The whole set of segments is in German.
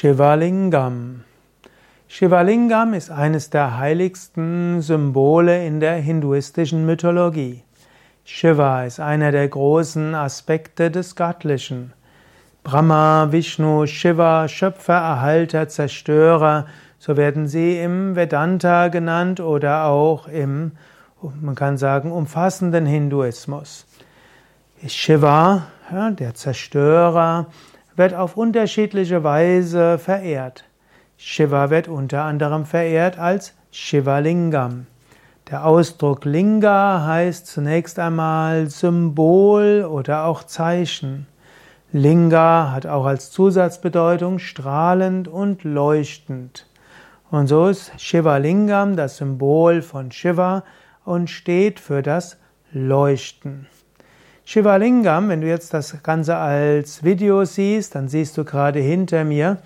Shivalingam. Shivalingam ist eines der heiligsten Symbole in der hinduistischen Mythologie. Shiva ist einer der großen Aspekte des Göttlichen. Brahma, Vishnu, Shiva, Schöpfer, Erhalter, Zerstörer, so werden sie im Vedanta genannt oder auch im, man kann sagen, umfassenden Hinduismus. Shiva, der Zerstörer, wird auf unterschiedliche Weise verehrt. Shiva wird unter anderem verehrt als Shivalingam. Der Ausdruck Linga heißt zunächst einmal Symbol oder auch Zeichen. Linga hat auch als Zusatzbedeutung strahlend und leuchtend. Und so ist Shivalingam das Symbol von Shiva und steht für das Leuchten. Shivalingam, wenn du jetzt das Ganze als Video siehst, dann siehst du gerade hinter mir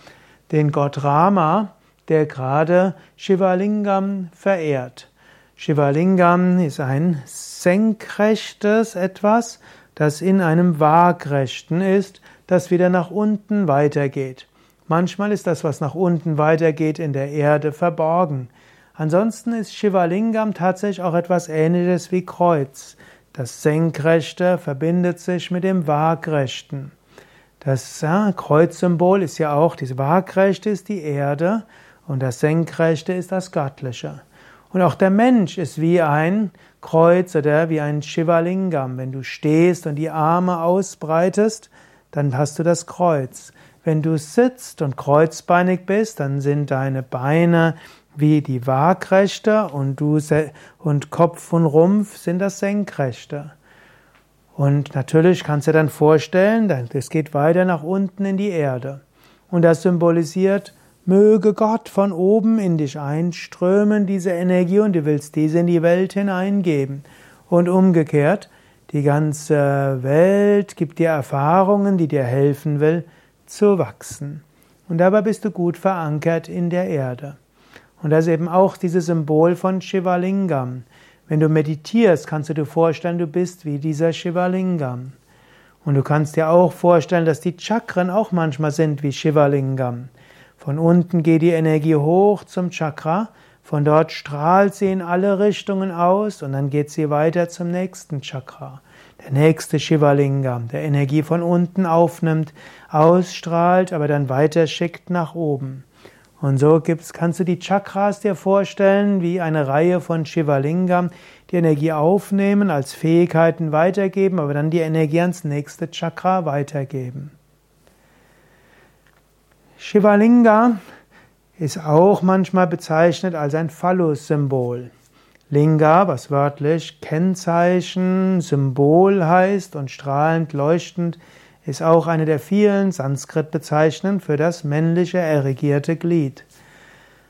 den Gott Rama, der gerade Shivalingam verehrt. Shivalingam ist ein senkrechtes etwas, das in einem waagrechten ist, das wieder nach unten weitergeht. Manchmal ist das, was nach unten weitergeht, in der Erde verborgen. Ansonsten ist Shivalingam tatsächlich auch etwas ähnliches wie Kreuz. Das Senkrechte verbindet sich mit dem Waagrechten. Das ja, Kreuzsymbol ist ja auch, diese Waagrechte ist die Erde und das Senkrechte ist das Göttliche. Und auch der Mensch ist wie ein Kreuz oder wie ein Shivalingam. Wenn du stehst und die Arme ausbreitest, dann hast du das Kreuz. Wenn du sitzt und kreuzbeinig bist, dann sind deine Beine wie die Waagrechte und du und Kopf und Rumpf sind das Senkrechte. Und natürlich kannst du dir dann vorstellen, das geht weiter nach unten in die Erde. Und das symbolisiert, möge Gott von oben in dich einströmen, diese Energie, und du willst diese in die Welt hineingeben. Und umgekehrt, die ganze Welt gibt dir Erfahrungen, die dir helfen will, zu wachsen. Und dabei bist du gut verankert in der Erde. Und das ist eben auch dieses Symbol von Shivalingam. Wenn du meditierst, kannst du dir vorstellen, du bist wie dieser Shivalingam. Und du kannst dir auch vorstellen, dass die Chakren auch manchmal sind wie Shivalingam. Von unten geht die Energie hoch zum Chakra, von dort strahlt sie in alle Richtungen aus und dann geht sie weiter zum nächsten Chakra. Der nächste Shivalingam, der Energie von unten aufnimmt, ausstrahlt, aber dann weiter schickt nach oben. Und so gibt's, kannst du die Chakras dir vorstellen wie eine Reihe von Shivalingam, die Energie aufnehmen, als Fähigkeiten weitergeben, aber dann die Energie ans nächste Chakra weitergeben. Shivalinga ist auch manchmal bezeichnet als ein Phallus-Symbol. Linga, was wörtlich Kennzeichen, Symbol heißt und strahlend leuchtend, ist auch eine der vielen Sanskrit-Bezeichnungen für das männliche erregierte Glied.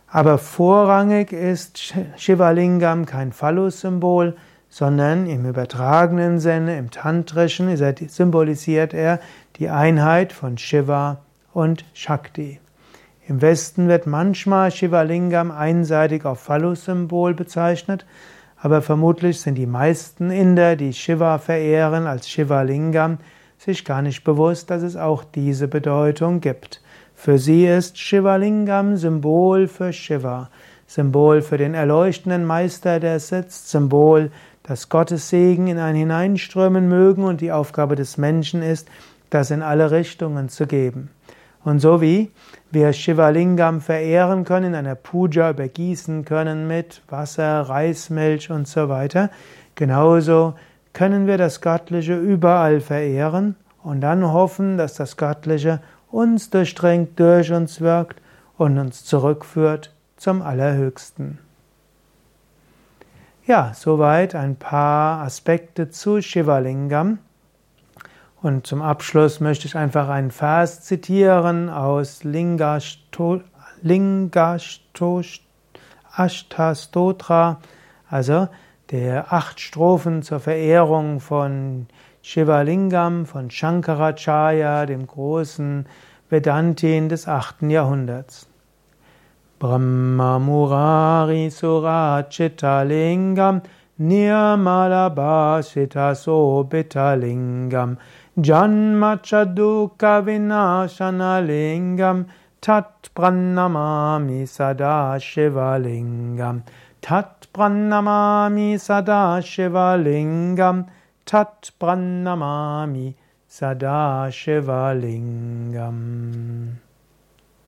Aber vorrangig ist Shivalingam kein Phallus-Symbol, sondern im übertragenen Sinne, im Tantrischen, symbolisiert er die Einheit von Shiva und Shakti. Im Westen wird manchmal Shivalingam einseitig auf Phallus-Symbol bezeichnet, aber vermutlich sind die meisten Inder, die Shiva verehren als Shivalingam, sich gar nicht bewusst, dass es auch diese Bedeutung gibt. Für sie ist Shivalingam Symbol für Shiva, Symbol für den erleuchtenden Meister, der sitzt, Symbol, dass Gottes Segen in einen hineinströmen mögen und die Aufgabe des Menschen ist, das in alle Richtungen zu geben. Und so wie wir Shivalingam verehren können, in einer Puja übergießen können mit Wasser, Reismilch und so weiter, genauso können wir das Göttliche überall verehren und dann hoffen, dass das Göttliche uns durchdringt, durch uns wirkt und uns zurückführt zum Allerhöchsten. Ja, soweit ein paar Aspekte zu Shivalingam. Und zum Abschluss möchte ich einfach einen Vers zitieren aus Lingashtoshtastrotra, also der acht Strophen zur Verehrung von Shivalingam, von Shankaracharya, dem großen Vedantin des achten Jahrhunderts. Brahma Murari Surachita Nirmalabhasita Sobitalingam Janmachaduka Vinashanalingam Tat Pranamami Sada Shivalingam. Tat Pranamami Sada Shivalingam. Tat Pranamami Sada Shivalingam.